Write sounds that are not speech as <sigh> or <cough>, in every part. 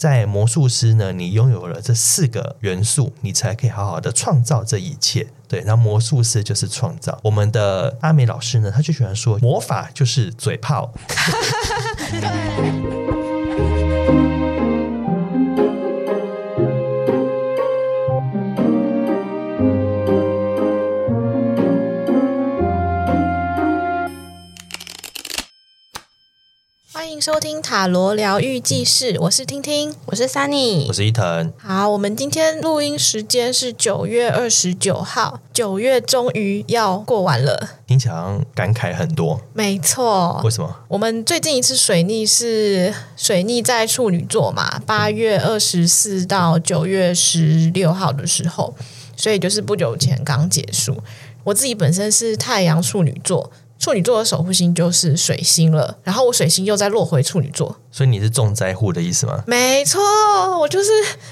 在魔术师呢，你拥有了这四个元素，你才可以好好的创造这一切。对，那魔术师就是创造。我们的阿美老师呢，他就喜欢说，魔法就是嘴炮。<laughs> 收听塔罗疗愈记事，我是听听，我是 Sunny，我是伊藤。好，我们今天录音时间是九月二十九号，九月终于要过完了，听起来感慨很多。没错，为什么？我们最近一次水逆是水逆在处女座嘛，八月二十四到九月十六号的时候，所以就是不久前刚结束。我自己本身是太阳处女座。处女座的守护星就是水星了，然后我水星又再落回处女座，所以你是重灾户的意思吗？没错，我就是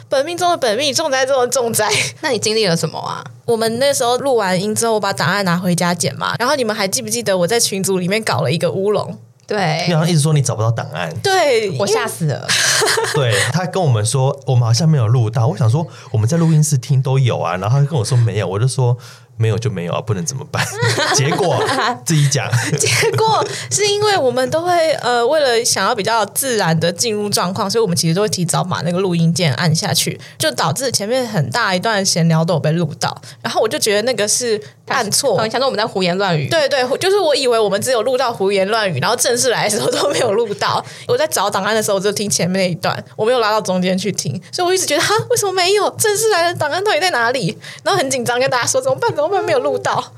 本命中的本命，重灾中的重灾。<laughs> 那你经历了什么啊？我们那时候录完音之后，我把档案拿回家剪嘛，然后你们还记不记得我在群组里面搞了一个乌龙？对，你好像一直说你找不到档案，对我吓死了。<laughs> 对，他跟我们说，我们好像没有录到。我想说我们在录音室听都有啊，然后他跟我说没有，我就说。没有就没有啊，不能怎么办？<laughs> 结果自己讲。<laughs> 结果是因为我们都会呃，为了想要比较自然的进入状况，所以我们其实都会提早把那个录音键按下去，就导致前面很大一段闲聊都有被录到。然后我就觉得那个是按错，想说我们在胡言乱语。对对，就是我以为我们只有录到胡言乱语，然后正式来的时候都没有录到。我在找档案的时候，我就听前面那一段，我没有拉到中间去听，所以我一直觉得哈，为什么没有正式来的档案到底在哪里？然后很紧张，跟大家说怎么办？怎么办？没有录到。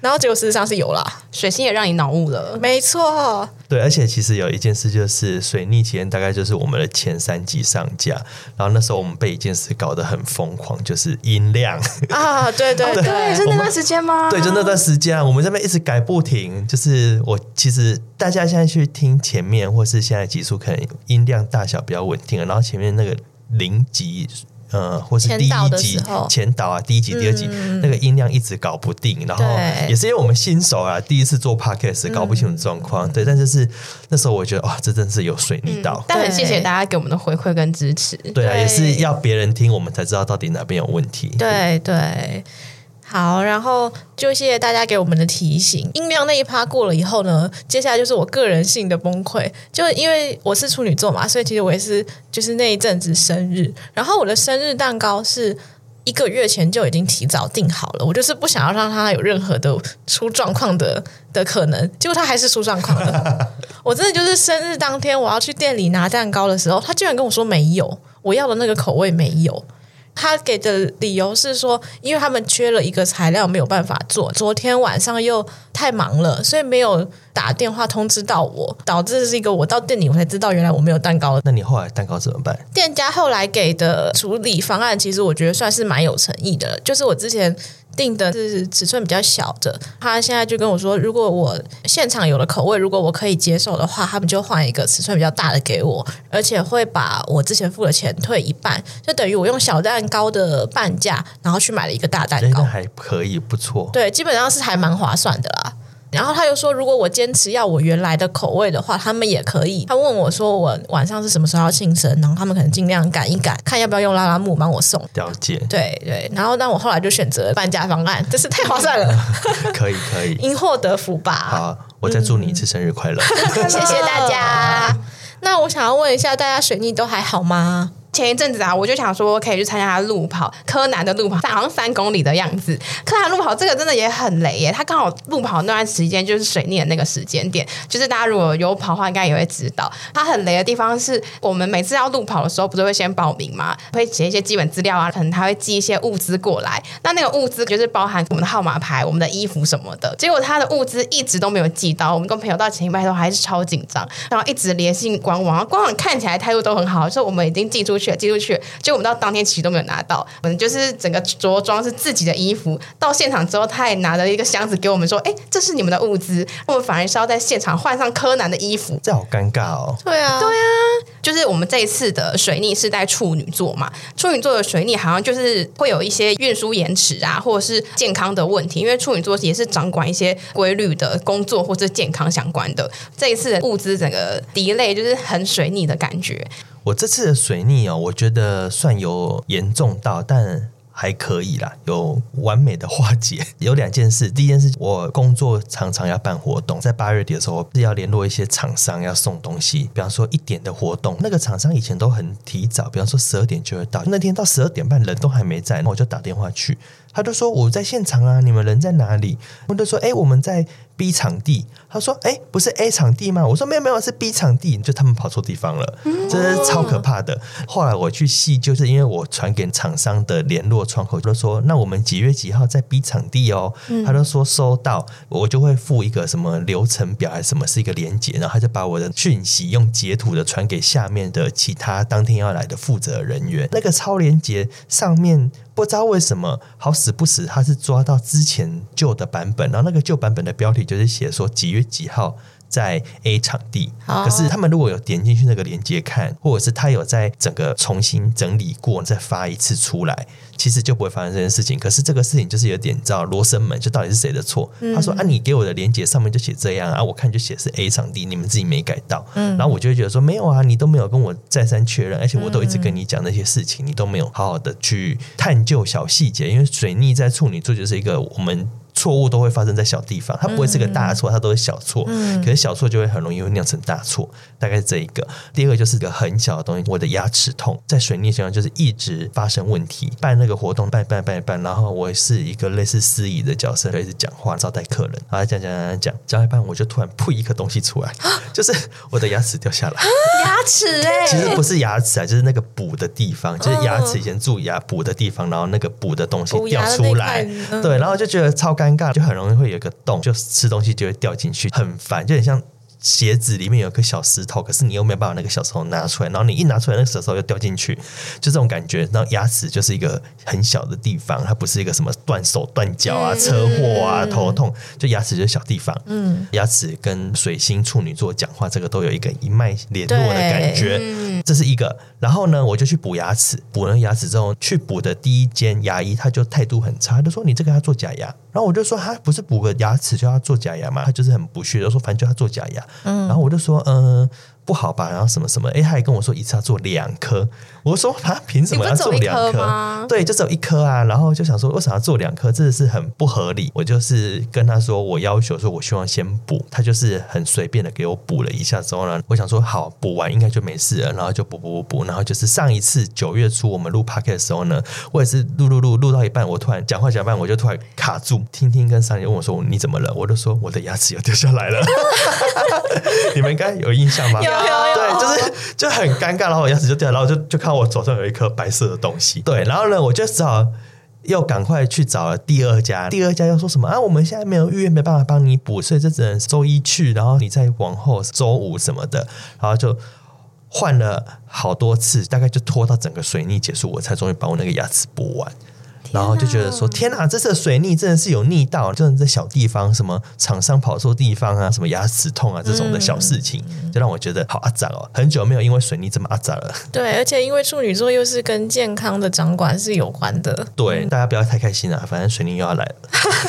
然后结果事实上是有啦，水星也让你脑雾了，没错。对，而且其实有一件事就是水逆期间大概就是我们的前三集上架，然后那时候我们被一件事搞得很疯狂，就是音量啊，对对 <laughs> 对，对，是那段时间吗？对，就那段时间，我们这边一直改不停。就是我其实大家现在去听前面或是现在集数，可能音量大小比较稳定了，然后前面那个零级。呃，或是第一集前导啊，第一集、第二集、嗯、那个音量一直搞不定，然后也是因为我们新手啊，第一次做 podcast 搞不清楚状况，嗯、对。但就是那时候我觉得哇，这真是有水逆到、嗯。但很谢谢大家给我们的回馈跟支持。对啊，也是要别人听我们才知道到底哪边有问题。对对。好，然后就谢谢大家给我们的提醒。音量那一趴过了以后呢，接下来就是我个人性的崩溃。就因为我是处女座嘛，所以其实我也是就是那一阵子生日。然后我的生日蛋糕是一个月前就已经提早订好了，我就是不想要让它有任何的出状况的的可能。结果它还是出状况了。<laughs> 我真的就是生日当天我要去店里拿蛋糕的时候，他居然跟我说没有，我要的那个口味没有。他给的理由是说，因为他们缺了一个材料，没有办法做。昨天晚上又太忙了，所以没有打电话通知到我，导致是一个我到店里我才知道，原来我没有蛋糕。那你后来蛋糕怎么办？店家后来给的处理方案，其实我觉得算是蛮有诚意的，就是我之前。定的是尺寸比较小的，他现在就跟我说，如果我现场有了口味，如果我可以接受的话，他们就换一个尺寸比较大的给我，而且会把我之前付的钱退一半，就等于我用小蛋糕的半价，然后去买了一个大蛋糕，还可以，不错。对，基本上是还蛮划算的啦。然后他又说，如果我坚持要我原来的口味的话，他们也可以。他问我说，我晚上是什么时候要庆生？然后他们可能尽量赶一赶，看要不要用拉拉木帮我送。了解。对对。然后，但我后来就选择了半价方案，<laughs> 真是太划算了。可以可以。因祸得福吧。好，我再祝你一次生日快乐。嗯、<laughs> 谢谢大家。<laughs> 那我想要问一下，大家水逆都还好吗？前一阵子啊，我就想说可以去参加路跑，柯南的路跑，好像三公里的样子。柯南路跑这个真的也很雷耶，他刚好路跑那段时间就是水逆的那个时间点，就是大家如果有跑的话，应该也会知道。他很雷的地方是我们每次要路跑的时候，不是会先报名吗？会写一些基本资料啊，可能他会寄一些物资过来。那那个物资就是包含我们的号码牌、我们的衣服什么的。结果他的物资一直都没有寄到，我们跟朋友到前一排都还是超紧张，然后一直联系官网，官网看起来态度都很好，说我们已经寄出。去寄出去，结果我们到当天其实都没有拿到。我们就是整个着装是自己的衣服，到现场之后，他也拿了一个箱子给我们说：“哎，这是你们的物资。”我们反而是要在现场换上柯南的衣服，这好尴尬哦。对啊，对啊，就是我们这一次的水逆是在处女座嘛，处女座的水逆好像就是会有一些运输延迟啊，或者是健康的问题，因为处女座也是掌管一些规律的工作或者健康相关的。这一次的物资整个 delay 就是很水逆的感觉。我这次的水逆哦，我觉得算有严重到，但。还可以啦，有完美的化解。<laughs> 有两件事，第一件事，我工作常常要办活动，在八月底的时候是要联络一些厂商要送东西，比方说一点的活动，那个厂商以前都很提早，比方说十二点就会到，那天到十二点半人都还没在，那我就打电话去，他就说我在现场啊，你们人在哪里？我就说哎，我们在。B 场地，他说：“哎，不是 A 场地吗？”我说：“没有没有，是 B 场地。”就他们跑错地方了，这是超可怕的。后来我去细究，就是因为我传给厂商的联络窗口，就说：“那我们几月几号在 B 场地哦？”他就说收到，我就会附一个什么流程表还是什么，是一个连接，然后他就把我的讯息用截图的传给下面的其他当天要来的负责人员。那个超连接上面。不知道为什么好死不死，他是抓到之前旧的版本，然后那个旧版本的标题就是写说几月几号在 A 场地。可是他们如果有点进去那个链接看，或者是他有在整个重新整理过再发一次出来，其实就不会发生这件事情。可是这个事情就是有点你知道罗生门，就到底是谁的错？他说啊，你给我的链接上面就写这样啊，我看就写是 A 场地，你们自己没改到。嗯然后我就会觉得说没有啊，你都没有跟我再三确认，而且我都一直跟你讲那些事情，你都没有好好的去探究小细节。因为水逆在处女座就是一个我们。错误都会发生在小地方，它不会是个大错，它都是小错。可是小错就会很容易会酿成大错，大概是这一个。第二个就是个很小的东西，我的牙齿痛，在水逆情况就是一直发生问题。办那个活动，办办办办，然后我是一个类似司仪的角色，开始讲话招待客人，然后讲讲讲讲讲到一半，我就突然噗一颗东西出来，<laughs> 就是我的牙齿掉下来。牙齿哎，其实不是牙齿啊，就是那个补的地方，就是牙齿以前蛀牙补的地方，然后那个补的东西掉出来，对，然后就觉得超尴尬，就很容易会有一个洞，就吃东西就会掉进去，很烦，就很像。鞋子里面有个小石头，可是你又没有办法那个小石头拿出来，然后你一拿出来，那个石头又掉进去，就这种感觉。然后牙齿就是一个很小的地方，它不是一个什么断手断脚啊、车祸啊、头痛，就牙齿就是小地方。嗯，牙齿跟水星处女座讲话，这个都有一个一脉联络的感觉，嗯、这是一个。然后呢，我就去补牙齿，补了牙齿之后，去补的第一间牙医他就态度很差，他就说你这个要做假牙。然后我就说他不是补个牙齿就要做假牙嘛？他就是很不屑就说，反正就要做假牙。嗯，然后我就说，嗯、呃。不好吧？然后什么什么？哎，他还跟我说一次要做两颗。我说啊凭什么要做两颗？对，就只有一颗啊。然后就想说，为什么要做两颗？真的是很不合理。我就是跟他说，我要求说，我希望先补。他就是很随便的给我补了一下之后呢，我想说好，补完应该就没事了。然后就补补补补。然后就是上一次九月初我们录 Podcast 的时候呢，我也是录录录录到一半，我突然讲话讲半，我就突然卡住。听听跟上爷问我说，你怎么了？我就说我的牙齿要掉下来了。<laughs> 你们应该有印象吗？对，就是就很尴尬，然后我牙齿就掉，然后就就看我手上有一颗白色的东西。对，然后呢，我就只好又赶快去找了第二家，第二家又说什么啊？我们现在没有预约，没办法帮你补，所以就只能周一去，然后你再往后周五什么的，然后就换了好多次，大概就拖到整个水逆结束，我才终于把我那个牙齿补完。然后就觉得说，天哪，这次水逆真的是有逆到，就是在小地方，什么厂商跑错地方啊，什么牙齿痛啊这种的小事情，嗯、就让我觉得好阿杂哦，很久没有因为水逆这么阿杂了。对，而且因为处女座又是跟健康的掌管是有关的。对，大家不要太开心了，反正水逆又要来了。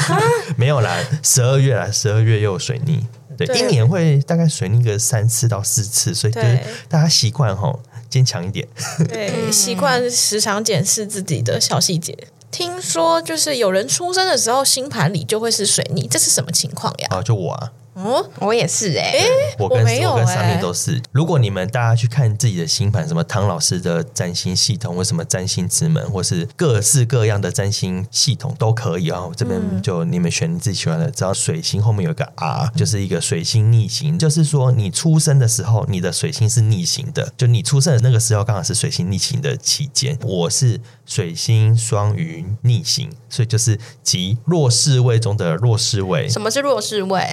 <laughs> 没有啦，十二月啦，十二月又有水逆。对，对一年会大概水逆个三次到四次，所以就是大家习惯吼，坚强一点。对，<laughs> 习惯时常检视自己的小细节。听说就是有人出生的时候星盘里就会是水逆，这是什么情况呀？啊，就我啊。哦，我也是哎、欸，我跟我，没有我跟三丽都是。如果你们大家去看自己的星盘，什么唐老师的占星系统，或什么占星之门，或是各式各样的占星系统都可以啊。这边就你们选你自己喜欢的，只要水星后面有一个 R，就是一个水星逆行，就是说你出生的时候，你的水星是逆行的，就你出生的那个时候刚好是水星逆行的期间。我是水星双鱼逆行，所以就是即弱势位中的弱势位。什么是弱势位？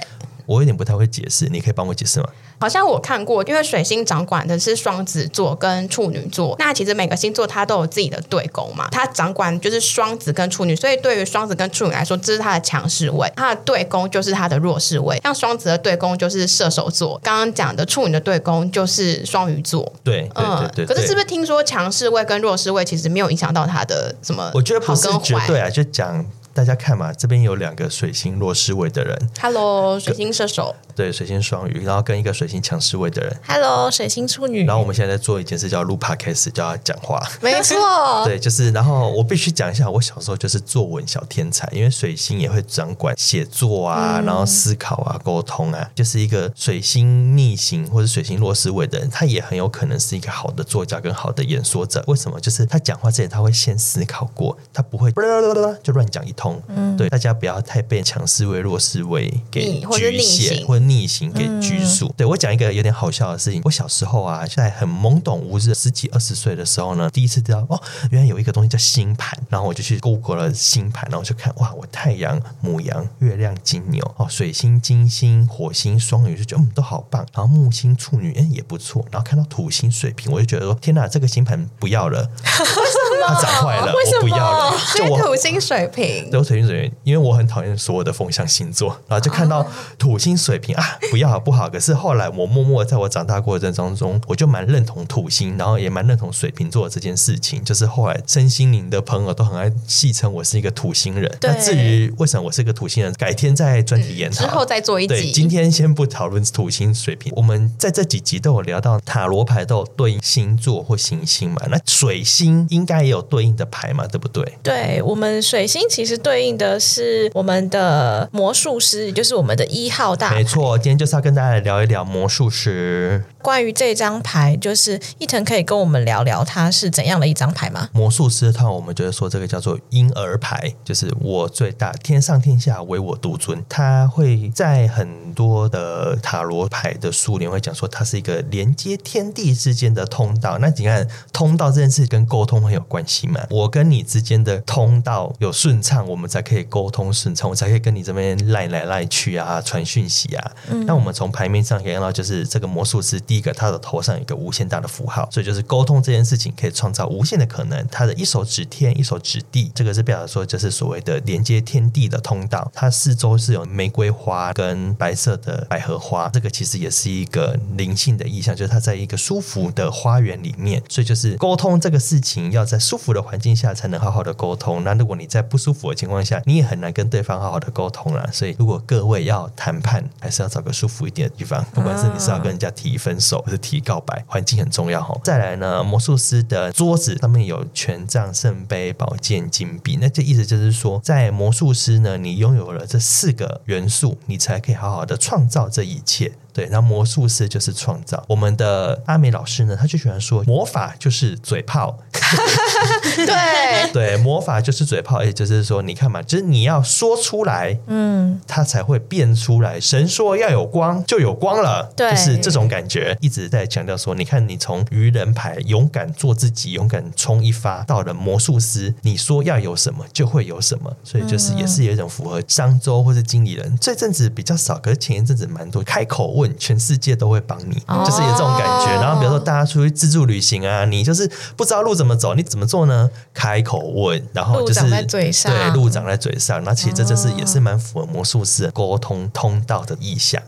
我有点不太会解释，你可以帮我解释吗？好像我看过，因为水星掌管的是双子座跟处女座，那其实每个星座它都有自己的对宫嘛，它掌管就是双子跟处女，所以对于双子跟处女来说，这是它的强势位，它的对宫就是它的弱势位。像双子的对宫就是射手座，刚刚讲的处女的对宫就是双鱼座。对，对，对，对，对。可是是不是听说强势位跟弱势位其实没有影响到它的什么？我觉得不是绝对啊，就讲大家看嘛，这边有两个水星弱势位的人，Hello，水星射手，对，水星双鱼，然后跟一个水星强势位的人，Hello，水星处女。然后我们现在在做一件事，叫录 Podcast，叫他讲话，没错，<laughs> 对，就是，然后我必须讲一下，我小时候就是作文小天才，因为水星也会掌管写作啊，嗯、然后思考啊，沟通啊，就是一个水星逆行或者水星弱势位的人，他也很有可能是一个好的作家跟好的演说者。为什么？就是他讲话之前他会先思考过，他不会 <laughs> 就乱讲一通。嗯，对，大家不要太被强势位、弱势位给局限或逆行给拘束。嗯、对，我讲一个有点好笑的事情，我小时候啊，在很懵懂无知，十几二十岁的时候呢，第一次知道哦，原来有一个东西叫星盘，然后我就去 Google 了星盘，然后就看哇，我太阳母羊、月亮金牛哦，水星金星、火星双鱼，就觉得嗯都好棒，然后木星处女嗯也不错，然后看到土星水瓶，我就觉得说天哪，这个星盘不要了，<laughs> 为什么？它长坏了，我不要了，就我土星水瓶，对，土星水瓶，因为我很讨厌所有的风象星座，然后就看到土星水瓶啊，不要不好，可是后来我默默在我长大过程当中，我就蛮认同土星，然后也蛮认同水瓶座的这件事情，就是后来身心灵的朋友都很爱戏称我是一个土星人。那至于为什么我是一个土星人，改天再专题研讨，之后再做一集。对，今天先不讨论土星水瓶，我们在这几集都有聊到塔罗牌都有对应星座或行星嘛，那水星应该也有对应的牌嘛，对不对？对，我们水星其实对应的是我们的魔术师，也就是我们的一号大。没错，今天就是要跟大家来聊一聊魔术师。关于这张牌，就是一腾可以跟我们聊聊它是怎样的一张牌吗？魔术师的话，我们觉得说这个叫做婴儿牌，就是我最大，天上天下唯我独尊。它会在很多的塔罗牌的书里面会讲说，它是一个连接天地之间的通道。那你看，通道这件事跟沟通很有关系嘛？我跟你之间的通道有顺畅，我们才可以沟通顺畅，我才可以跟你这边赖来赖去啊，传讯息啊。嗯，那我们从牌面上可以看到，就是这个魔术师。第一个，他的头上有一个无限大的符号，所以就是沟通这件事情可以创造无限的可能。他的一手指天，一手指地，这个是表达说，就是所谓的连接天地的通道。它四周是有玫瑰花跟白色的百合花，这个其实也是一个灵性的意象，就是它在一个舒服的花园里面。所以就是沟通这个事情，要在舒服的环境下才能好好的沟通。那如果你在不舒服的情况下，你也很难跟对方好好的沟通了。所以如果各位要谈判，还是要找个舒服一点的地方，不管是你是要跟人家提分。手是提告白，环境很重要哈。再来呢，魔术师的桌子上面有权杖、圣杯、宝剑、金币，那这意思就是说，在魔术师呢，你拥有了这四个元素，你才可以好好的创造这一切。对，然后魔术师就是创造。我们的阿美老师呢，他就喜欢说，魔法就是嘴炮。<laughs> 对对，魔法就是嘴炮，也就是说，你看嘛，就是你要说出来，嗯，它才会变出来。神说要有光，就有光了。对，就是这种感觉，一直在强调说，你看，你从愚人牌勇敢做自己，勇敢冲一发，到了魔术师，你说要有什么，就会有什么。所以就是也是有一种符合商周或是经理人。这阵子比较少，可是前一阵子蛮多，开口问。全世界都会帮你，就是有这种感觉。然后比如说大家出去自助旅行啊，你就是不知道路怎么走，你怎么做呢？开口问，然后就是路长在嘴上，对，路长在嘴上。那其实这就是也是蛮符合魔术师的沟通通道的意向。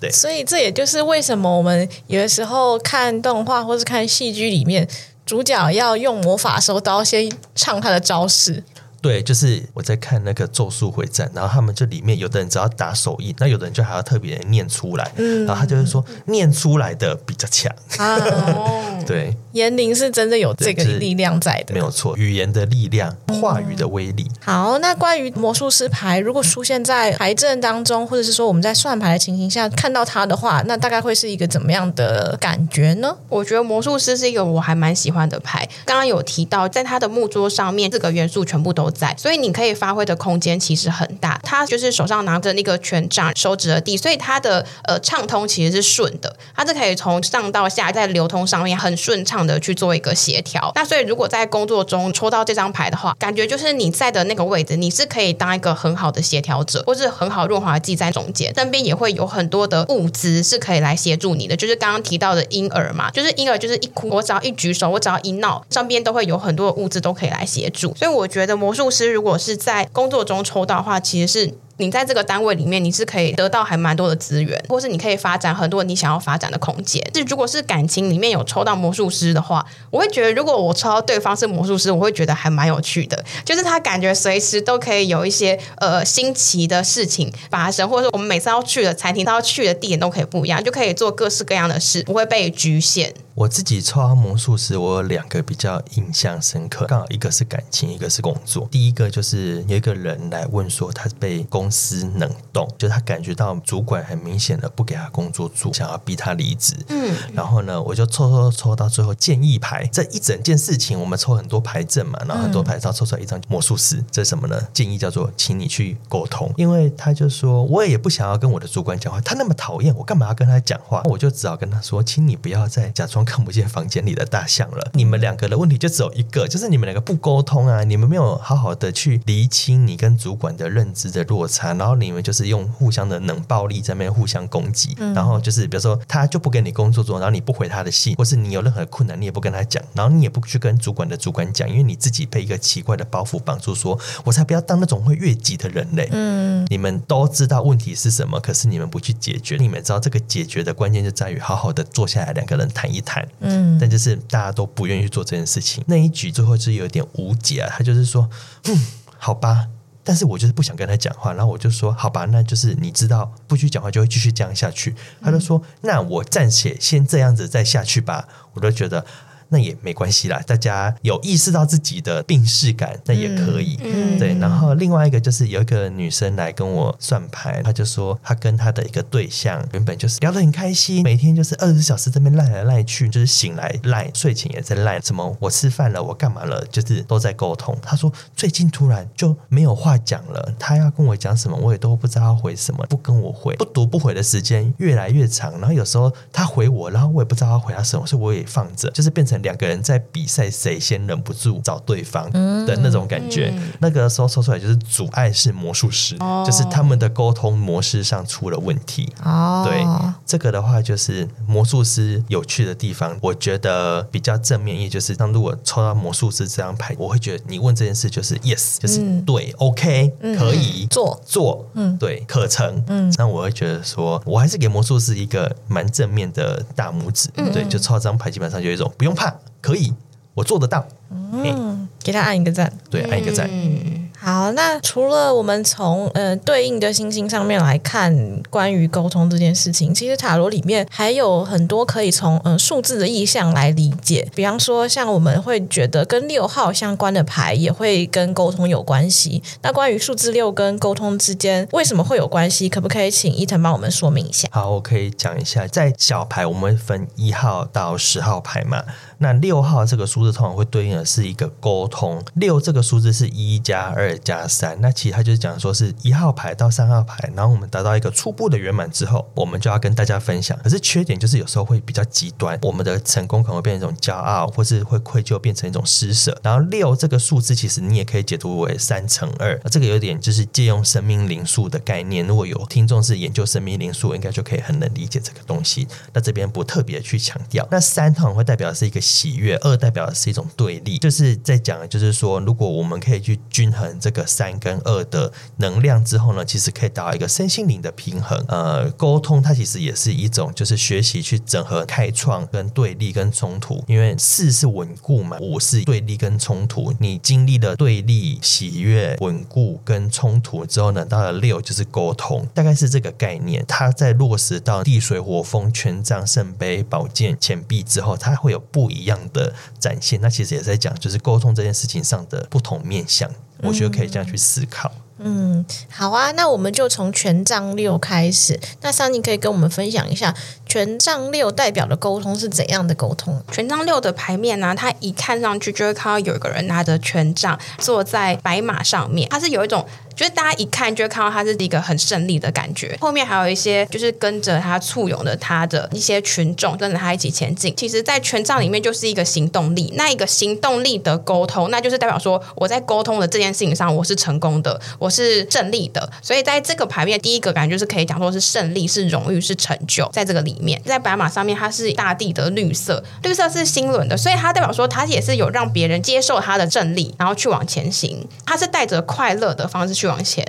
对，所以这也就是为什么我们有的时候看动画或是看戏剧里面，主角要用魔法的时候，都要先唱他的招式。对，就是我在看那个《咒术回战》，然后他们这里面有的人只要打手印，那有的人就还要特别念出来，嗯，然后他就会说念出来的比较强。啊。<laughs> 对，言灵是真的有这个力量在的，没有错，语言的力量，话语的威力。好，那关于魔术师牌，如果出现在牌阵当中，或者是说我们在算牌的情形下看到它的话，那大概会是一个怎么样的感觉呢？我觉得魔术师是一个我还蛮喜欢的牌。刚刚有提到，在他的木桌上面，四个元素全部都在，所以你可以发挥的空间其实很大。他就是手上拿着那个权杖，手指的地，所以他的呃畅通其实是顺的。他是可以从上到下在流通上面很顺畅的去做一个协调。那所以如果在工作中抽到这张牌的话，感觉就是你在的那个位置，你是可以当一个很好的协调者，或是很好润滑剂在中间，身边也会有很多的物资是可以来协助你的。就是刚刚提到的婴儿嘛，就是婴儿就是一哭，我只要一举手，我只要一闹，上边都会有很多的物资都可以来协助。所以我觉得魔术师如果是在工作中抽到的话，其实是你在这个单位里面，你是可以得到还蛮多的资源，或是你可以发展很多你想要发展的空间。是如果是感情里面有抽到魔术师的话，我会觉得如果我抽到对方是魔术师，我会觉得还蛮有趣的，<laughs> 就是他感觉随时都可以有一些呃新奇的事情发生，或者说我们每次要去的餐厅，他要去的地点都可以不一样，就可以做各式各样的事，不会被局限。我自己抽到魔术师，我有两个比较印象深刻，刚好一个是感情，一个是工作。第一个就是有一个人来问说，他被公司冷冻，就他感觉到主管很明显的不给他工作做，想要逼他离职。嗯，然后呢，我就抽抽抽到最后建议牌，这一整件事情我们抽很多牌阵嘛，然后很多牌，照抽出来一张魔术师，这是什么呢？建议叫做，请你去沟通，因为他就说，我也不想要跟我的主管讲话，他那么讨厌我，干嘛要跟他讲话？我就只好跟他说，请你不要再假装。看不见房间里的大象了。你们两个的问题就只有一个，就是你们两个不沟通啊！你们没有好好的去厘清你跟主管的认知的落差，然后你们就是用互相的冷暴力在那边互相攻击。嗯、然后就是比如说他就不给你工作做，然后你不回他的信，或是你有任何困难你也不跟他讲，然后你也不去跟主管的主管讲，因为你自己被一个奇怪的包袱绑住说，说我才不要当那种会越级的人嘞。嗯，你们都知道问题是什么，可是你们不去解决。你们知道这个解决的关键就在于好好的坐下来，两个人谈一谈。嗯，但就是大家都不愿意去做这件事情。那一局最后是有点无解啊。他就是说，嗯，好吧，但是我就是不想跟他讲话。然后我就说，好吧，那就是你知道，不去讲话就会继续这样下去。他就说，那我暂且先这样子再下去吧。我都觉得。那也没关系啦，大家有意识到自己的病视感，那也可以。嗯，对。然后另外一个就是有一个女生来跟我算牌，她就说她跟她的一个对象原本就是聊得很开心，每天就是二十四小时在那边赖来赖去，就是醒来赖，睡前也在赖，什么我吃饭了，我干嘛了，就是都在沟通。她说最近突然就没有话讲了，她要跟我讲什么，我也都不知道要回什么，不跟我回，不读不回的时间越来越长，然后有时候她回我，然后我也不知道要回她什么，所以我也放着，就是变成。两个人在比赛，谁先忍不住找对方的那种感觉。那个时候说出来就是阻碍是魔术师，哦、就是他们的沟通模式上出了问题。哦，对，这个的话就是魔术师有趣的地方。我觉得比较正面意义就是，当如果抽到魔术师这张牌，我会觉得你问这件事就是 yes，就是对、嗯、，OK，可以做做，嗯，对，可成，嗯，那我会觉得说，我还是给魔术师一个蛮正面的大拇指。嗯、对，就抽到这张牌，基本上就有一种不用怕。可以，我做得到。嗯，给他按一个赞。对，按一个赞。嗯。好，那除了我们从呃对应的星星上面来看关于沟通这件事情，其实塔罗里面还有很多可以从嗯、呃、数字的意象来理解。比方说，像我们会觉得跟六号相关的牌也会跟沟通有关系。那关于数字六跟沟通之间为什么会有关系？可不可以请伊藤帮我们说明一下？好，我可以讲一下，在小牌我们分一号到十号牌嘛。那六号这个数字通常会对应的是一个沟通，六这个数字是一加二加三，那其实它就是讲说是一号牌到三号牌，然后我们达到一个初步的圆满之后，我们就要跟大家分享。可是缺点就是有时候会比较极端，我们的成功可能会变成一种骄傲，或是会愧疚变成一种施舍。然后六这个数字其实你也可以解读为三乘二，这个有点就是借用生命灵数的概念。如果有听众是研究生命灵数，应该就可以很能理解这个东西。那这边不特别去强调。那三通常会代表是一个。喜悦，二代表的是一种对立，就是在讲，就是说，如果我们可以去均衡这个三跟二的能量之后呢，其实可以达到一个身心灵的平衡。呃，沟通它其实也是一种，就是学习去整合、开创跟对立跟冲突。因为四是稳固嘛，五是对立跟冲突。你经历了对立、喜悦、稳固跟冲突之后呢，到了六就是沟通，大概是这个概念。它在落实到地水火风、权杖、圣杯、宝剑、钱币之后，它会有不一一。样的展现，那其实也在讲，就是沟通这件事情上的不同面向，我觉得可以这样去思考。嗯，好啊，那我们就从权杖六开始。那桑尼可以跟我们分享一下，权杖六代表的沟通是怎样的沟通？权杖六的牌面呢、啊，它一看上去就会看到有一个人拿着权杖坐在白马上面，它是有一种。就是大家一看就会看到他是一个很胜利的感觉，后面还有一些就是跟着他簇拥的他的一些群众跟着他一起前进。其实，在权杖里面就是一个行动力，那一个行动力的沟通，那就是代表说我在沟通的这件事情上我是成功的，我是胜利的。所以在这个牌面，第一个感觉就是可以讲说是胜利、是荣誉、是成就。在这个里面，在白马上面，它是大地的绿色，绿色是新轮的，所以它代表说它也是有让别人接受它的正力，然后去往前行。它是带着快乐的方式。去往前，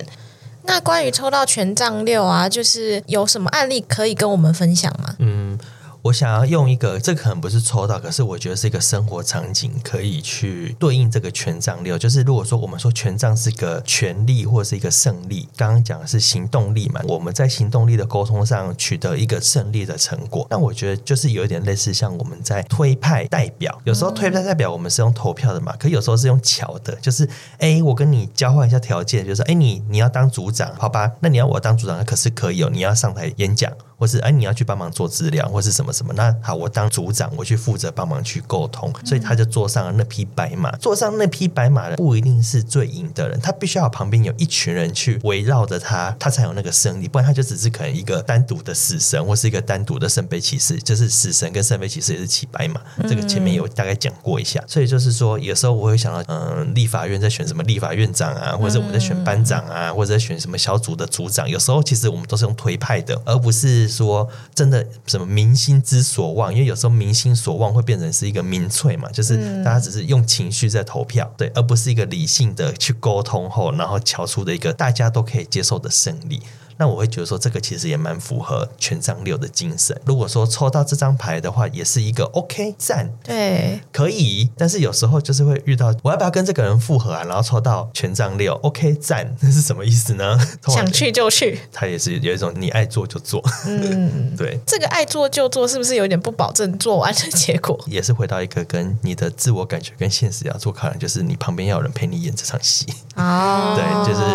那关于抽到权杖六啊，就是有什么案例可以跟我们分享吗？嗯。我想要用一个，这个可能不是抽到，可是我觉得是一个生活场景，可以去对应这个权杖六。就是如果说我们说权杖是个权力或者是一个胜利，刚刚讲的是行动力嘛，我们在行动力的沟通上取得一个胜利的成果。那我觉得就是有一点类似像我们在推派代表，有时候推派代表我们是用投票的嘛，可有时候是用巧的，就是哎，我跟你交换一下条件，就是哎，你你要当组长，好吧？那你要我当组长，可是可以哦，你要上台演讲。或是哎，你要去帮忙做资料，或是什么什么？那好，我当组长，我去负责帮忙去沟通。所以他就坐上了那匹白马，坐上那匹白马的不一定是最赢的人，他必须要旁边有一群人去围绕着他，他才有那个胜利。不然他就只是可能一个单独的死神，或是一个单独的圣杯骑士。就是死神跟圣杯骑士也是骑白马，这个前面有大概讲过一下。所以就是说，有时候我会想到，嗯，立法院在选什么立法院长啊，或者我们在选班长啊，或者在选什么小组的组长。有时候其实我们都是用推派的，而不是。说真的，什么民心之所望？因为有时候民心所望会变成是一个民粹嘛，就是大家只是用情绪在投票，对，而不是一个理性的去沟通后，然后敲出的一个大家都可以接受的胜利。那我会觉得说，这个其实也蛮符合权杖六的精神。如果说抽到这张牌的话，也是一个 OK 赞，对，可以。但是有时候就是会遇到，我要不要跟这个人复合啊？然后抽到权杖六，OK 赞，那是什么意思呢？<laughs> 想去就去，<laughs> 他也是有一种你爱做就做，嗯，<laughs> 对。这个爱做就做，是不是有点不保证做完的结果？也是回到一个跟你的自我感觉跟现实要做考量，就是你旁边要有人陪你演这场戏哦。对，就是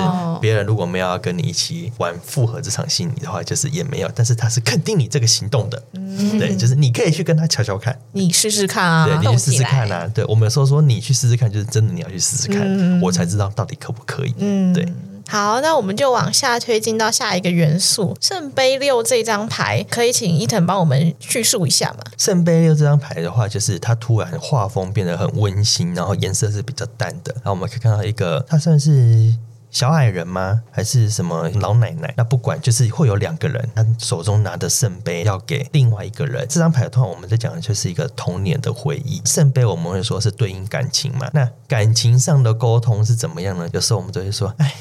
别人如果没有要跟你一起玩。复合这场戏，你的话就是也没有，但是他是肯定你这个行动的，嗯、对，就是你可以去跟他瞧瞧看，你试试看啊，对，你去试试看啊，对，我们有时候说你去试试看，就是真的你要去试试看，嗯、我才知道到底可不可以，嗯，对。好，那我们就往下推进到下一个元素，圣杯六这张牌，可以请伊藤帮我们叙述一下吗？圣杯六这张牌的话，就是它突然画风变得很温馨，然后颜色是比较淡的，然后我们可以看到一个，它算是。小矮人吗？还是什么老奶奶？那不管，就是会有两个人，他手中拿的圣杯要给另外一个人。这张牌的话，我们在讲的就是一个童年的回忆。圣杯我们会说是对应感情嘛？那感情上的沟通是怎么样呢？有时候我们都会说，哎，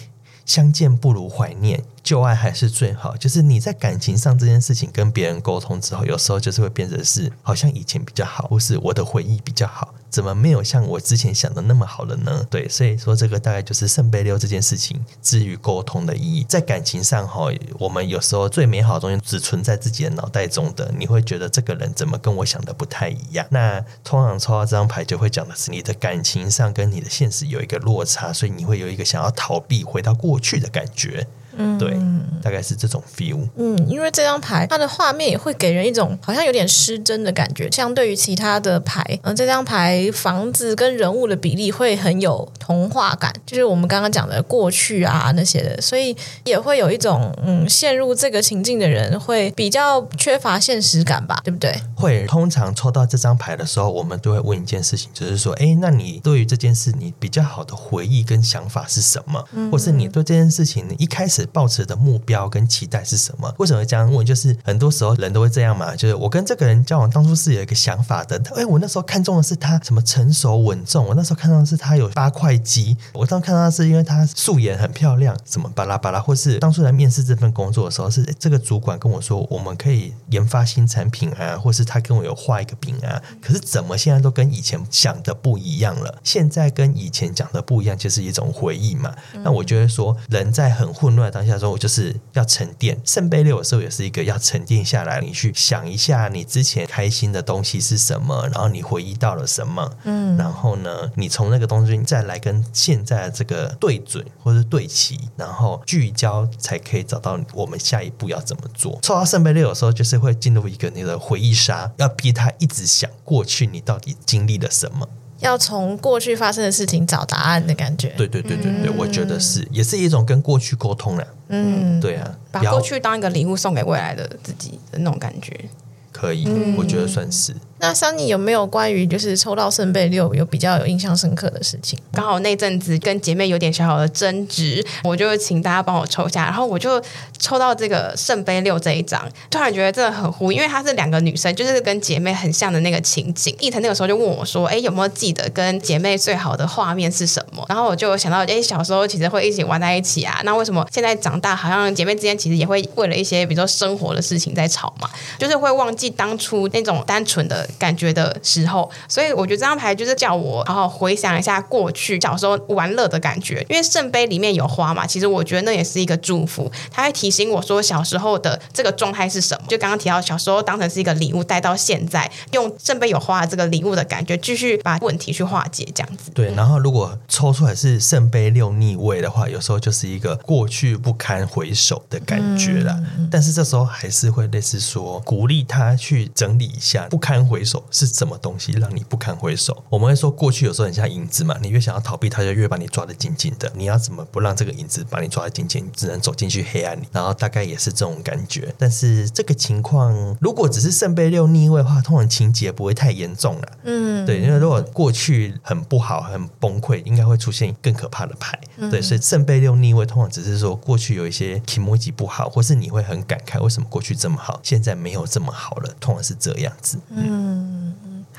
相见不如怀念，旧爱还是最好。就是你在感情上这件事情跟别人沟通之后，有时候就是会变成是好像以前比较好，或是我的回忆比较好。怎么没有像我之前想的那么好了呢？对，所以说这个大概就是圣杯六这件事情至于沟通的意义。在感情上哈，我们有时候最美好的东西只存在自己的脑袋中的，你会觉得这个人怎么跟我想的不太一样？那通常抽到这张牌就会讲的是你的感情上跟你的现实有一个落差，所以你会有一个想要逃避回到过去的感觉。嗯，对，大概是这种 feel。嗯，因为这张牌它的画面也会给人一种好像有点失真的感觉，相对于其他的牌，嗯，这张牌房子跟人物的比例会很有童话感，就是我们刚刚讲的过去啊那些的，所以也会有一种嗯，陷入这个情境的人会比较缺乏现实感吧，对不对？会，通常抽到这张牌的时候，我们都会问一件事情，就是说，哎，那你对于这件事你比较好的回忆跟想法是什么？嗯，或是你对这件事情你一开始。抱持的目标跟期待是什么？为什么会这样问？就是很多时候人都会这样嘛。就是我跟这个人交往当初是有一个想法的。哎，我那时候看中的是他什么成熟稳重。我那时候看中的是他有八块肌。我当时看到他是因为他素颜很漂亮，什么巴拉巴拉。或是当初来面试这份工作的时候，是这个主管跟我说我们可以研发新产品啊，或是他跟我有画一个饼啊。可是怎么现在都跟以前想的不一样了？现在跟以前讲的不一样，就是一种回忆嘛。那我觉得说人在很混乱的当下说，我就是要沉淀。圣杯六的时候也是一个要沉淀下来，你去想一下你之前开心的东西是什么，然后你回忆到了什么，嗯，然后呢，你从那个东西再来跟现在的这个对准或是对齐，然后聚焦，才可以找到我们下一步要怎么做。抽到圣杯六的时候，就是会进入一个你的回忆杀，要逼他一直想过去你到底经历了什么。要从过去发生的事情找答案的感觉，对对对对对，嗯、我觉得是，也是一种跟过去沟通了。嗯，对啊，把过去当一个礼物送给未来的自己的那种感觉，可以，嗯、我觉得算是。那桑尼有没有关于就是抽到圣杯六有比较有印象深刻的事情？刚好那阵子跟姐妹有点小小的争执，我就请大家帮我抽一下，然后我就抽到这个圣杯六这一张，突然觉得真的很呼，因为她是两个女生，就是跟姐妹很像的那个情景。伊藤那个时候就问我说：“哎，有没有记得跟姐妹最好的画面是什么？”然后我就想到，哎，小时候其实会一起玩在一起啊，那为什么现在长大好像姐妹之间其实也会为了一些比如说生活的事情在吵嘛？就是会忘记当初那种单纯的。感觉的时候，所以我觉得这张牌就是叫我好好回想一下过去小时候玩乐的感觉。因为圣杯里面有花嘛，其实我觉得那也是一个祝福。它会提醒我说小时候的这个状态是什么。就刚刚提到小时候当成是一个礼物带到现在，用圣杯有花的这个礼物的感觉，继续把问题去化解，这样子。对，然后如果抽出来是圣杯六逆位的话，有时候就是一个过去不堪回首的感觉了。嗯、但是这时候还是会类似说鼓励他去整理一下不堪回。回首是什么东西让你不堪回首？我们会说过去有时候很像影子嘛，你越想要逃避，它就越把你抓得紧紧的。你要怎么不让这个影子把你抓得紧紧？你只能走进去黑暗里，然后大概也是这种感觉。但是这个情况如果只是圣杯六逆位的话，通常情节不会太严重了。嗯，对，因为如果过去很不好、很崩溃，应该会出现更可怕的牌。对，所以圣杯六逆位通常只是说过去有一些情绪不好，或是你会很感慨为什么过去这么好，现在没有这么好了，通常是这样子。嗯。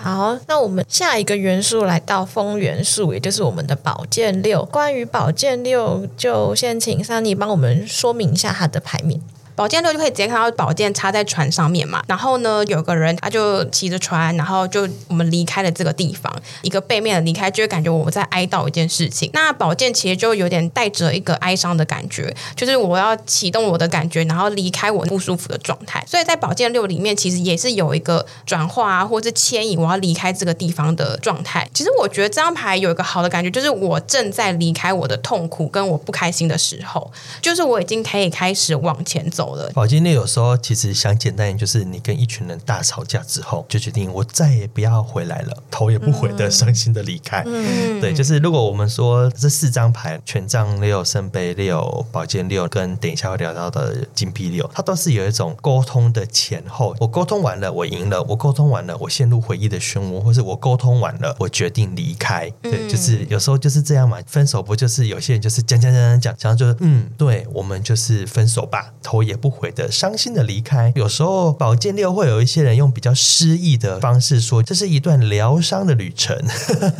好，那我们下一个元素来到风元素，也就是我们的宝剑六。关于宝剑六，就先请 Sunny 帮我们说明一下它的牌面。宝剑六就可以直接看到宝剑插在船上面嘛，然后呢，有个人他就骑着船，然后就我们离开了这个地方，一个背面的离开，就会感觉我们在哀悼一件事情。那宝剑其实就有点带着一个哀伤的感觉，就是我要启动我的感觉，然后离开我不舒服的状态。所以在宝剑六里面，其实也是有一个转化啊，或是牵引我要离开这个地方的状态。其实我觉得这张牌有一个好的感觉，就是我正在离开我的痛苦跟我不开心的时候，就是我已经可以开始往前走。宝剑六有时候其实想简单一点，就是你跟一群人大吵架之后，就决定我再也不要回来了，头也不回的伤心的离开。嗯、<laughs> 对，就是如果我们说这四张牌，权杖六、圣杯六、宝剑六，跟等一下会聊到的金币六，它都是有一种沟通的前后。我沟通完了，我赢了；我沟通完了，我陷入回忆的漩涡，或是我沟通完了，我决定离开。对，就是有时候就是这样嘛。分手不就是有些人就是讲讲讲讲讲，然后就是嗯，对，我们就是分手吧，头也。不悔的伤心的离开，有时候宝剑六会有一些人用比较诗意的方式说，这是一段疗伤的旅程，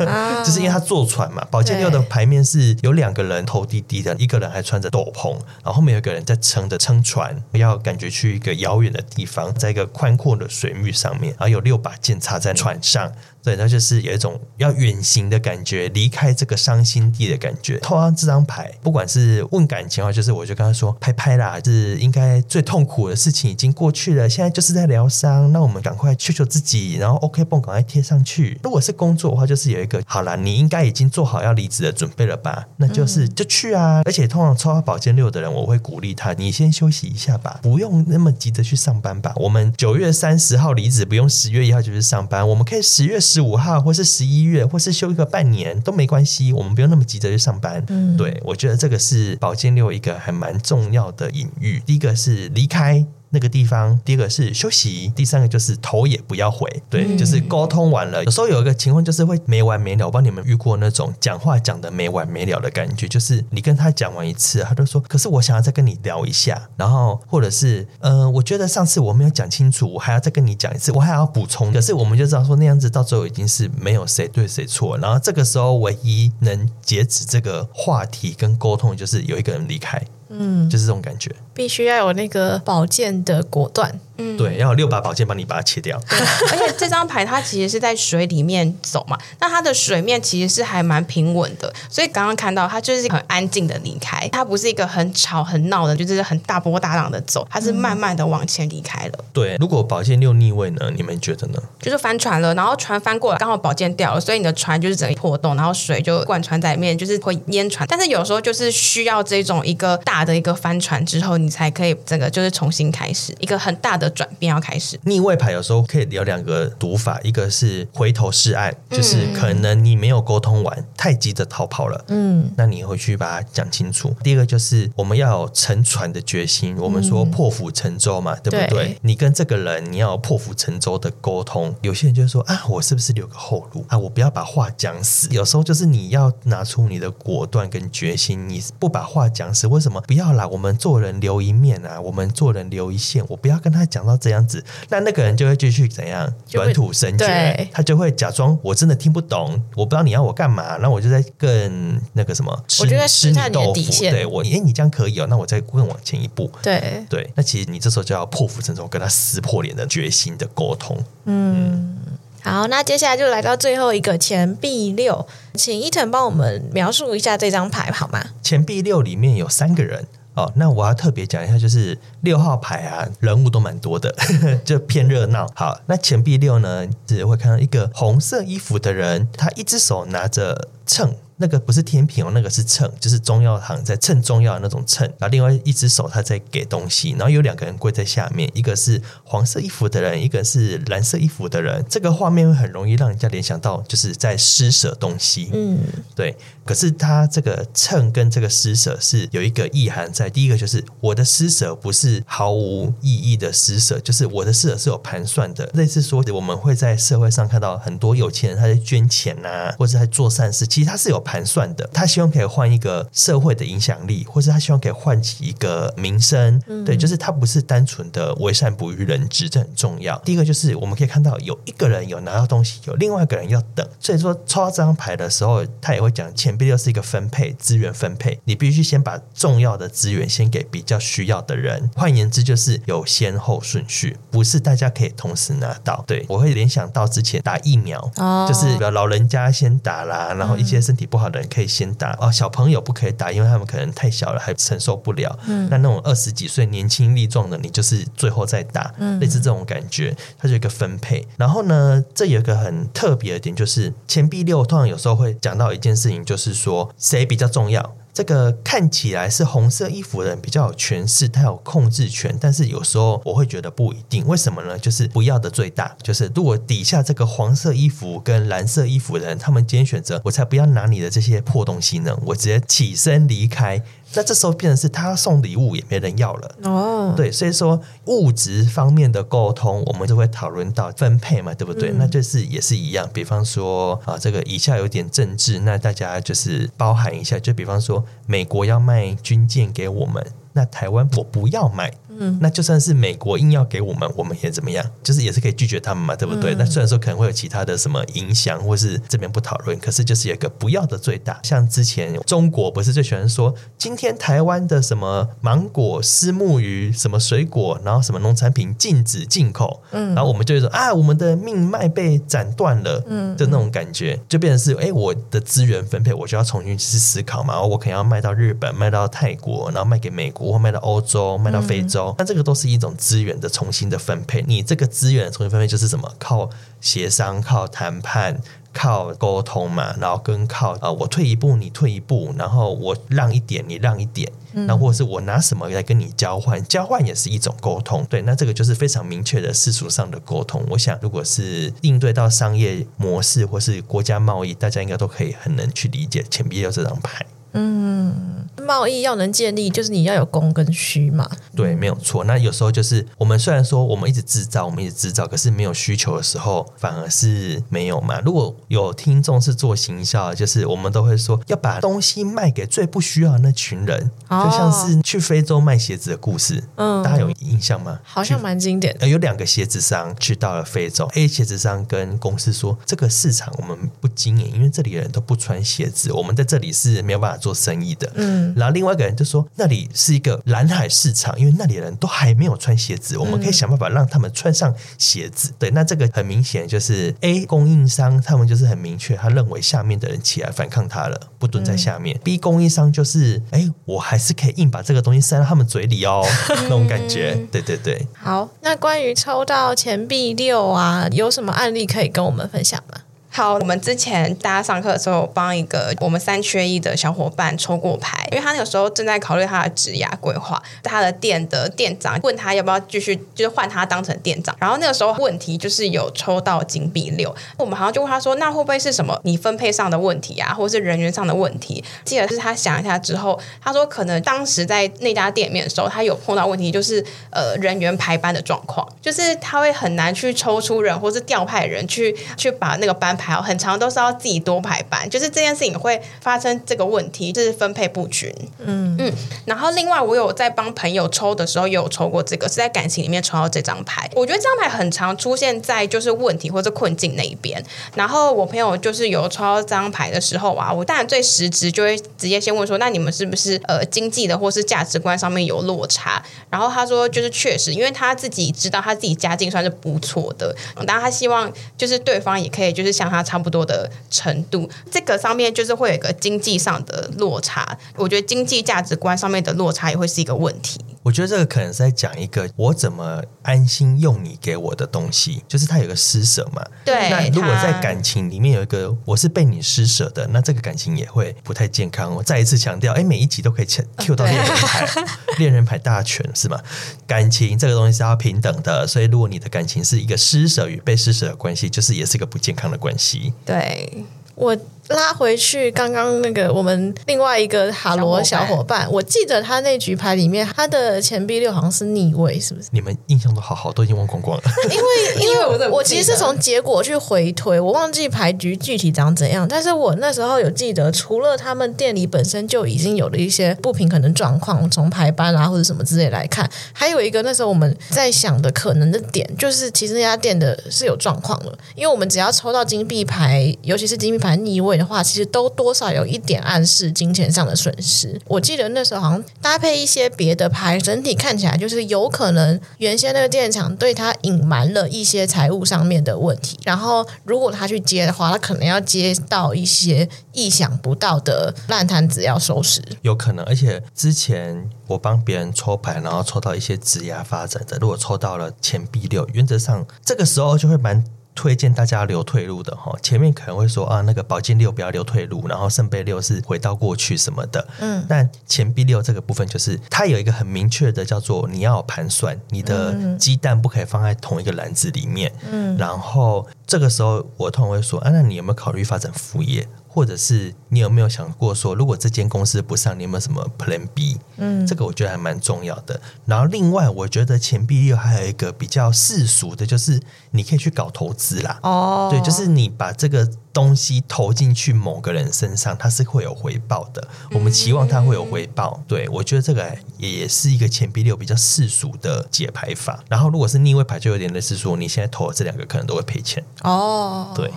啊、<laughs> 就是因为他坐船嘛。宝剑六的牌面是有两个人头低低的，一个人还穿着斗篷，然后后面有一个人在撑着撑船，要感觉去一个遥远的地方，在一个宽阔的水域上面，然后有六把剑插在船上。对，那就是有一种要远行的感觉，离开这个伤心地的感觉。抽到这张牌，不管是问感情的话，就是我就跟他说：“拍拍啦，是应该最痛苦的事情已经过去了，现在就是在疗伤。那我们赶快救救自己，然后 OK 绷赶快贴上去。如果是工作的话，就是有一个好啦，你应该已经做好要离职的准备了吧？那就是就去啊。而且通常抽到宝剑六的人，我会鼓励他：你先休息一下吧，不用那么急着去上班吧。我们九月三十号离职，不用十月一号就去上班，我们可以十月。十五号，或是十一月，或是休一个半年都没关系，我们不用那么急着去上班。嗯，对，我觉得这个是宝剑六一个还蛮重要的隐喻。第一个是离开。那个地方，第一个是休息，第三个就是头也不要回，对，嗯、就是沟通完了。有时候有一个情况就是会没完没了，我不知道你们遇过那种讲话讲的没完没了的感觉，就是你跟他讲完一次，他就说，可是我想要再跟你聊一下，然后或者是，呃，我觉得上次我没有讲清楚，我还要再跟你讲一次，我还要补充。可是我们就知道说那样子到最后已经是没有谁对谁错，然后这个时候唯一能截止这个话题跟沟通，就是有一个人离开。嗯，就是这种感觉，必须要有那个宝剑的果断。嗯，对，要有六把宝剑帮你把它切掉。<laughs> 而且这张牌它其实是在水里面走嘛，那它的水面其实是还蛮平稳的，所以刚刚看到它就是很安静的离开，它不是一个很吵很闹的，就是很大波大浪的走，它是慢慢的往前离开了。对，如果宝剑六逆位呢？你们觉得呢？就是翻船了，然后船翻过来，刚好宝剑掉了，所以你的船就是整个破洞，然后水就贯穿在里面，就是会淹船。但是有时候就是需要这种一个大的一个翻船之后，你才可以整个就是重新开始一个很大的转变要开始。逆位牌有时候可以有两个读法，一个是回头是岸，就是可能你没有沟通完，太急着逃跑了，嗯，那你回去把它讲清楚。第二个就是我们要有沉船的决心，我们说破釜沉舟嘛，对不对？对，你跟这个人你要有破釜沉舟的沟通。有些人就说啊，我是不是留个后路啊？我不要把话讲死。有时候就是你要拿出你的果断跟决心，你不把话讲死，为什么不要啦？我们做人留一面啊，我们做人留一线，我不要跟他讲到这样子，那那个人就会继续怎样短吐深掘，他就会假装我真的听不懂，我不知道你要我干嘛，那我就在更那个什么，我就在试探你的底线，对我，哎，你这样可以哦，那我再更往前一步，对。对，那其实你这时候就要破釜沉舟，跟他撕破脸的决心的沟通，嗯。嗯。好，那接下来就来到最后一个钱币六，请伊藤帮我们描述一下这张牌好吗？钱币六里面有三个人哦，那我要特别讲一下，就是六号牌啊，人物都蛮多的，<laughs> 就偏热闹。好，那钱币六呢，是会看到一个红色衣服的人，他一只手拿着秤。那个不是天平哦，那个是秤，就是中药行在称中药的那种秤。然后另外一只手他在给东西，然后有两个人跪在下面，一个是黄色衣服的人，一个是蓝色衣服的人。这个画面会很容易让人家联想到，就是在施舍东西。嗯，对。可是他这个秤跟这个施舍是有一个意涵在。第一个就是我的施舍不是毫无意义的施舍，就是我的施舍是有盘算的。类似说，我们会在社会上看到很多有钱人他在捐钱啊，或者在做善事，其实他是有盘。算的，他希望可以换一个社会的影响力，或是他希望可以唤起一个名声。嗯、对，就是他不是单纯的为善不欲人知，这很重要。第一个就是我们可以看到有一个人有拿到东西，有另外一个人要等。所以说抽到这张牌的时候，他也会讲钱币六是一个分配资源分配，你必须先把重要的资源先给比较需要的人。换言之，就是有先后顺序，不是大家可以同时拿到。对，我会联想到之前打疫苗，哦、就是老人家先打啦，然后一些身体不好的人可以先打哦，小朋友不可以打，因为他们可能太小了，还承受不了。嗯，那那种二十几岁年轻力壮的，你就是最后再打，嗯，类似这种感觉，它就一个分配。然后呢，这有一个很特别的点，就是钱币六通常有时候会讲到一件事情，就是说谁比较重要。这个看起来是红色衣服的人比较有权势，他有控制权，但是有时候我会觉得不一定。为什么呢？就是不要的最大，就是如果底下这个黄色衣服跟蓝色衣服的人，他们今天选择，我才不要拿你的这些破东西呢，我直接起身离开。那这时候变成是他送礼物也没人要了哦，对，所以说物质方面的沟通，我们就会讨论到分配嘛，对不对？嗯、那就是也是一样，比方说啊，这个以下有点政治，那大家就是包含一下，就比方说美国要卖军舰给我们。那台湾我不要买，嗯，那就算是美国硬要给我们，我们也怎么样？就是也是可以拒绝他们嘛，对不对？嗯、那虽然说可能会有其他的什么影响，或是这边不讨论，可是就是有一个不要的最大。像之前中国不是最喜欢说，今天台湾的什么芒果、丝木鱼、什么水果，然后什么农产品禁止进口，嗯，然后我们就会说啊，我们的命脉被斩断了，嗯，就那种感觉，就变成是哎，我的资源分配我就要重新去思考嘛，我可能要卖到日本，卖到泰国，然后卖给美国。或卖到欧洲，卖到非洲，那、嗯、这个都是一种资源的重新的分配。你这个资源的重新分配就是什么？靠协商、靠谈判、靠沟通嘛。然后跟靠啊、呃，我退一步，你退一步，然后我让一点，你让一点，然后或者是我拿什么来跟你交换，交换也是一种沟通。对，那这个就是非常明确的世俗上的沟通。我想，如果是应对到商业模式或是国家贸易，大家应该都可以很能去理解钱币六这张牌。嗯，贸易要能建立，就是你要有供跟需嘛。对，没有错。那有时候就是我们虽然说我们一直制造，我们一直制造，可是没有需求的时候，反而是没有嘛。如果有听众是做行销，就是我们都会说要把东西卖给最不需要的那群人，哦、就像是去非洲卖鞋子的故事。嗯，大家有印象吗？好像蛮经典的。有两个鞋子商去到了非洲，A 鞋子商跟公司说，这个市场我们不经营，因为这里的人都不穿鞋子，我们在这里是没有办法。做生意的，嗯，然后另外一个人就说，那里是一个蓝海市场，因为那里的人都还没有穿鞋子，我们可以想办法让他们穿上鞋子。对，那这个很明显就是 A 供应商，他们就是很明确，他认为下面的人起来反抗他了，不蹲在下面。B 供应商就是，哎，我还是可以硬把这个东西塞到他们嘴里哦，<laughs> 那种感觉。对对对。好，那关于抽到钱币六啊，有什么案例可以跟我们分享吗？好，我们之前大家上课的时候，帮一个我们三缺一的小伙伴抽过牌，因为他那个时候正在考虑他的职涯规划，他的店的店长问他要不要继续，就是换他当成店长。然后那个时候问题就是有抽到金币六，我们好像就问他说，那会不会是什么你分配上的问题啊，或者是人员上的问题？记得是他想一下之后，他说可能当时在那家店面的时候，他有碰到问题，就是呃人员排班的状况，就是他会很难去抽出人，或是调派人去去把那个班。排很长都是要自己多排班，就是这件事情会发生这个问题，就是分配不均。嗯嗯，然后另外我有在帮朋友抽的时候，也有抽过这个，是在感情里面抽到这张牌。我觉得这张牌很常出现在就是问题或者困境那一边。然后我朋友就是有抽到这张牌的时候啊，我当然最实质就会直接先问说，那你们是不是呃经济的或是价值观上面有落差？然后他说就是确实，因为他自己知道他自己家境算是不错的，当然他希望就是对方也可以就是像。它差不多的程度，这个上面就是会有一个经济上的落差。我觉得经济价值观上面的落差也会是一个问题。我觉得这个可能是在讲一个我怎么安心用你给我的东西，就是它有个施舍嘛。对。那如果在感情里面有一个我是被你施舍的，那这个感情也会不太健康。我再一次强调，哎，每一集都可以 <laughs> Q 到恋人牌，<laughs> 恋人牌大全是吗？感情这个东西是要平等的，所以如果你的感情是一个施舍与被施舍的关系，就是也是一个不健康的关系。对，我。拉回去刚刚那个我们另外一个哈罗小伙伴，我记得他那局牌里面，他的钱币六好像是逆位，是不是？你们印象都好好，都已经忘光光了。<laughs> <laughs> 因为因为我我其实是从结果去回推，我忘记牌局具体长怎样，但是我那时候有记得，除了他们店里本身就已经有了一些不平衡的状况，从排班啊或者什么之类来看，还有一个那时候我们在想的可能的点，就是其实那家店的是有状况了，因为我们只要抽到金币牌，尤其是金币牌逆位。的话，其实都多少有一点暗示金钱上的损失。我记得那时候好像搭配一些别的牌，整体看起来就是有可能原先那个店长对他隐瞒了一些财务上面的问题。然后如果他去接的话，他可能要接到一些意想不到的烂摊子要收拾。有可能，而且之前我帮别人抽牌，然后抽到一些职业发展的，如果抽到了钱币六，原则上这个时候就会蛮。推荐大家留退路的哈，前面可能会说啊，那个宝剑六不要留退路，然后圣杯六是回到过去什么的，嗯，但钱币六这个部分就是它有一个很明确的叫做你要有盘算，你的鸡蛋不可以放在同一个篮子里面，嗯，然后这个时候我通常会说啊，那你有没有考虑发展副业？或者是你有没有想过说，如果这间公司不上，你有没有什么 Plan B？嗯，这个我觉得还蛮重要的。然后另外，我觉得钱币六还有一个比较世俗的，就是你可以去搞投资啦。哦，对，就是你把这个。东西投进去某个人身上，它是会有回报的。我们期望它会有回报。嗯、对，我觉得这个也是一个钱币六比较世俗的解牌法。然后，如果是逆位牌，就有点类似说，你现在投的这两个可能都会赔钱。哦，对，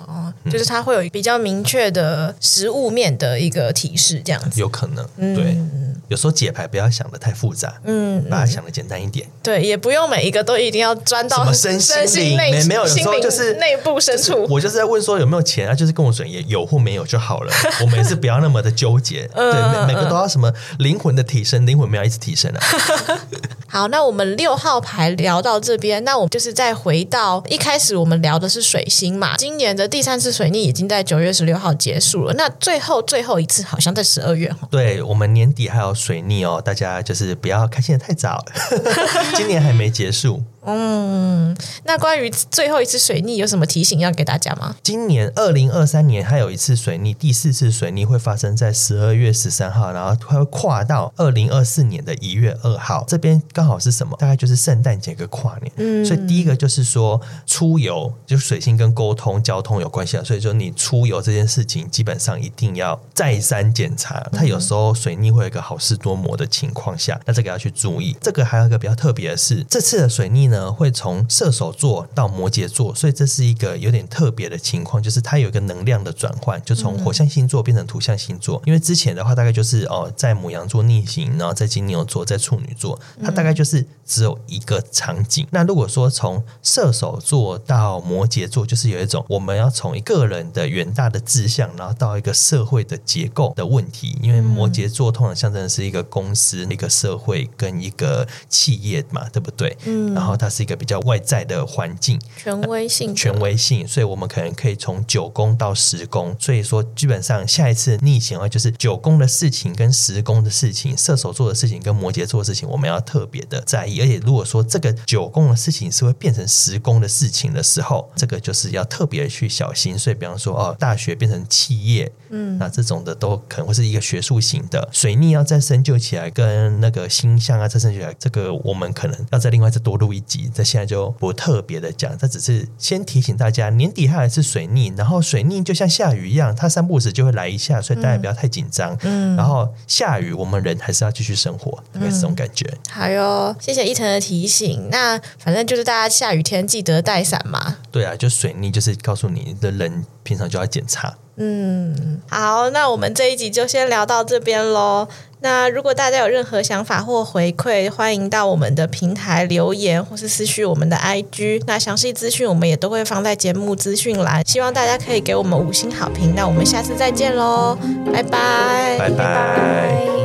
就是它会有比较明确的实物面的一个提示，这样子有可能。对，嗯、有时候解牌不要想的太复杂，嗯，把它想的简单一点。对，也不用每一个都一定要钻到什么身心灵，没没有，有时候就是内部深处。我就是在问说有没有钱啊？就就是跟我说也有或没有就好了，<laughs> 我们也是不要那么的纠结。<laughs> 对，每每个都要什么灵魂的提升，灵魂没有一直提升啊。<laughs> 好，那我们六号牌聊到这边，那我们就是再回到一开始我们聊的是水星嘛。今年的第三次水逆已经在九月十六号结束了，那最后最后一次好像在十二月。对，我们年底还有水逆哦，大家就是不要开心的太早，<laughs> 今年还没结束。嗯，那关于最后一次水逆有什么提醒要给大家吗？今年二零二三年还有一次水逆，第四次水逆会发生在十二月十三号，然后它会跨到二零二四年的一月二号。这边刚好是什么？大概就是圣诞节跟跨年。嗯，所以第一个就是说出游，就是水星跟沟通、交通有关系啊。所以说你出游这件事情，基本上一定要再三检查。它有时候水逆会有一个好事多磨的情况下，那这个要去注意。这个还有一个比较特别的是，这次的水逆呢。呢，会从射手座到摩羯座，所以这是一个有点特别的情况，就是它有一个能量的转换，就从火象星座变成土象星座。因为之前的话，大概就是哦，在牡羊座逆行，然后在金牛座，在处女座，它大概就是只有一个场景。那如果说从射手座到摩羯座，就是有一种我们要从一个人的远大的志向，然后到一个社会的结构的问题。因为摩羯座通常象征的是一个公司、一个社会跟一个企业嘛，对不对？嗯，然后。它是一个比较外在的环境，权威性，权威性，所以我们可能可以从九宫到十宫，所以说基本上下一次逆行啊，就是九宫的事情跟十宫的事情，射手座的事情跟摩羯座的事情，我们要特别的在意。而且如果说这个九宫的事情是会变成十宫的事情的时候，这个就是要特别去小心。所以，比方说哦，大学变成企业，嗯，那这种的都可能会是一个学术型的水逆要再深究起来，跟那个星象啊再深究起来，这个我们可能要再另外再多录一集。这现在就不特别的讲，这只是先提醒大家，年底它还是水逆，然后水逆就像下雨一样，它三不五时就会来一下，所以大家不要太紧张。嗯，然后下雨，我们人还是要继续生活，大概是这种感觉。好哟，谢谢一腾的提醒。那反正就是大家下雨天记得带伞嘛。对啊，就水逆就是告诉你的人平常就要检查。嗯，好，那我们这一集就先聊到这边喽。那如果大家有任何想法或回馈，欢迎到我们的平台留言，或是私讯我们的 IG。那详细资讯我们也都会放在节目资讯栏，希望大家可以给我们五星好评。那我们下次再见喽，拜拜，拜拜。